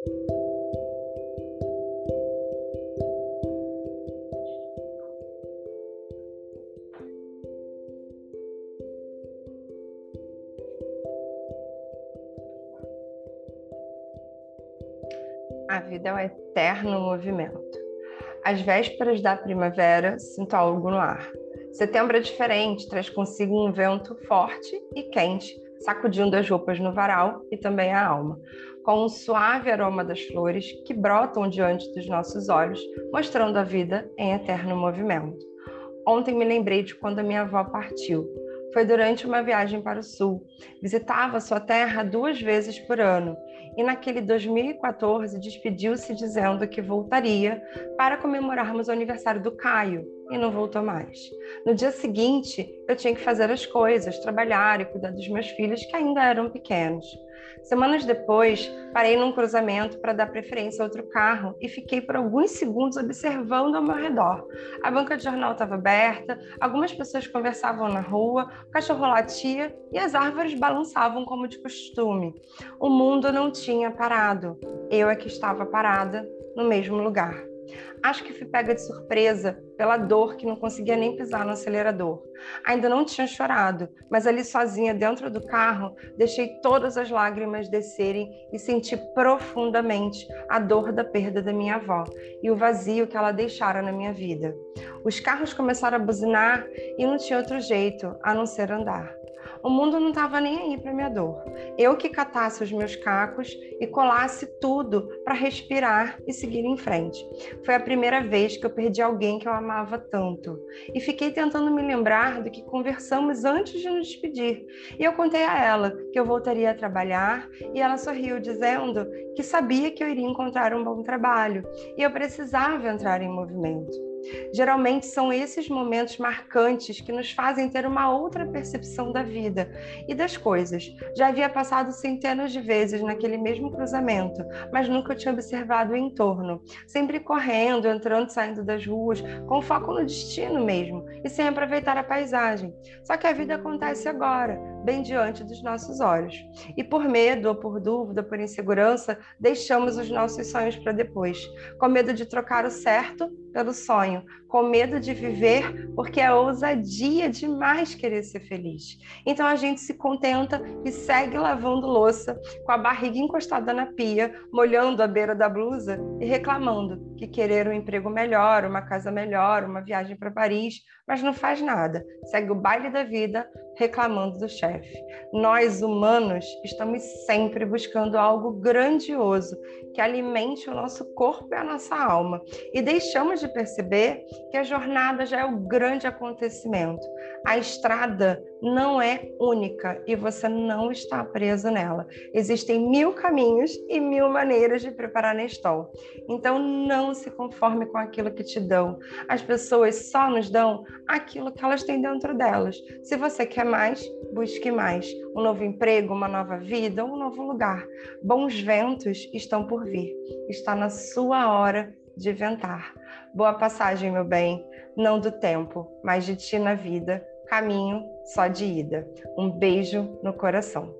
A vida é um eterno movimento. Às vésperas da primavera, sinto algo no ar. Setembro é diferente, traz consigo um vento forte e quente, sacudindo as roupas no varal e também a alma, com um suave aroma das flores que brotam diante dos nossos olhos, mostrando a vida em eterno movimento. Ontem me lembrei de quando a minha avó partiu. Foi durante uma viagem para o sul. Visitava sua terra duas vezes por ano e naquele 2014 despediu-se dizendo que voltaria para comemorarmos o aniversário do Caio e não voltou mais. No dia seguinte, eu tinha que fazer as coisas, trabalhar e cuidar dos meus filhos que ainda eram pequenos. Semanas depois, parei num cruzamento para dar preferência a outro carro e fiquei por alguns segundos observando ao meu redor. A banca de jornal estava aberta, algumas pessoas conversavam na rua, o cachorro latia e as árvores balançavam como de costume. O mundo não tinha parado, eu é que estava parada no mesmo lugar. Acho que fui pega de surpresa pela dor que não conseguia nem pisar no acelerador. Ainda não tinha chorado, mas ali sozinha dentro do carro, deixei todas as lágrimas descerem e senti profundamente a dor da perda da minha avó e o vazio que ela deixara na minha vida. Os carros começaram a buzinar e não tinha outro jeito a não ser andar. O mundo não estava nem aí para minha dor. Eu que catasse os meus cacos e colasse tudo para respirar e seguir em frente. Foi a primeira vez que eu perdi alguém que eu amava tanto. E fiquei tentando me lembrar do que conversamos antes de nos despedir. E eu contei a ela que eu voltaria a trabalhar e ela sorriu dizendo que sabia que eu iria encontrar um bom trabalho e eu precisava entrar em movimento. Geralmente são esses momentos marcantes que nos fazem ter uma outra percepção da vida e das coisas. Já havia passado centenas de vezes naquele mesmo cruzamento, mas nunca tinha observado o entorno, sempre correndo, entrando saindo das ruas, com foco no destino mesmo e sem aproveitar a paisagem. Só que a vida acontece agora, bem diante dos nossos olhos. E por medo ou por dúvida, por insegurança, deixamos os nossos sonhos para depois, com medo de trocar o certo pelo sonho, com medo de viver, porque é ousadia demais querer ser feliz. Então a gente se contenta e segue lavando louça, com a barriga encostada na pia, molhando a beira da blusa e reclamando que querer um emprego melhor, uma casa melhor, uma viagem para Paris, mas não faz nada. Segue o baile da vida reclamando do chefe. Nós, humanos, estamos sempre buscando algo grandioso que alimente o nosso corpo e a nossa alma. E deixamos de perceber que a jornada já é o grande acontecimento. A estrada não é única e você não está preso nela. Existem mil caminhos e mil maneiras de preparar Neston. Então não se conforme com aquilo que te dão. As pessoas só nos dão aquilo que elas têm dentro delas. Se você quer mais, busque mais. Um novo emprego, uma nova vida, um novo lugar. Bons ventos estão por vir. Está na sua hora de ventar. Boa passagem, meu bem, não do tempo, mas de ti na vida caminho só de ida. Um beijo no coração.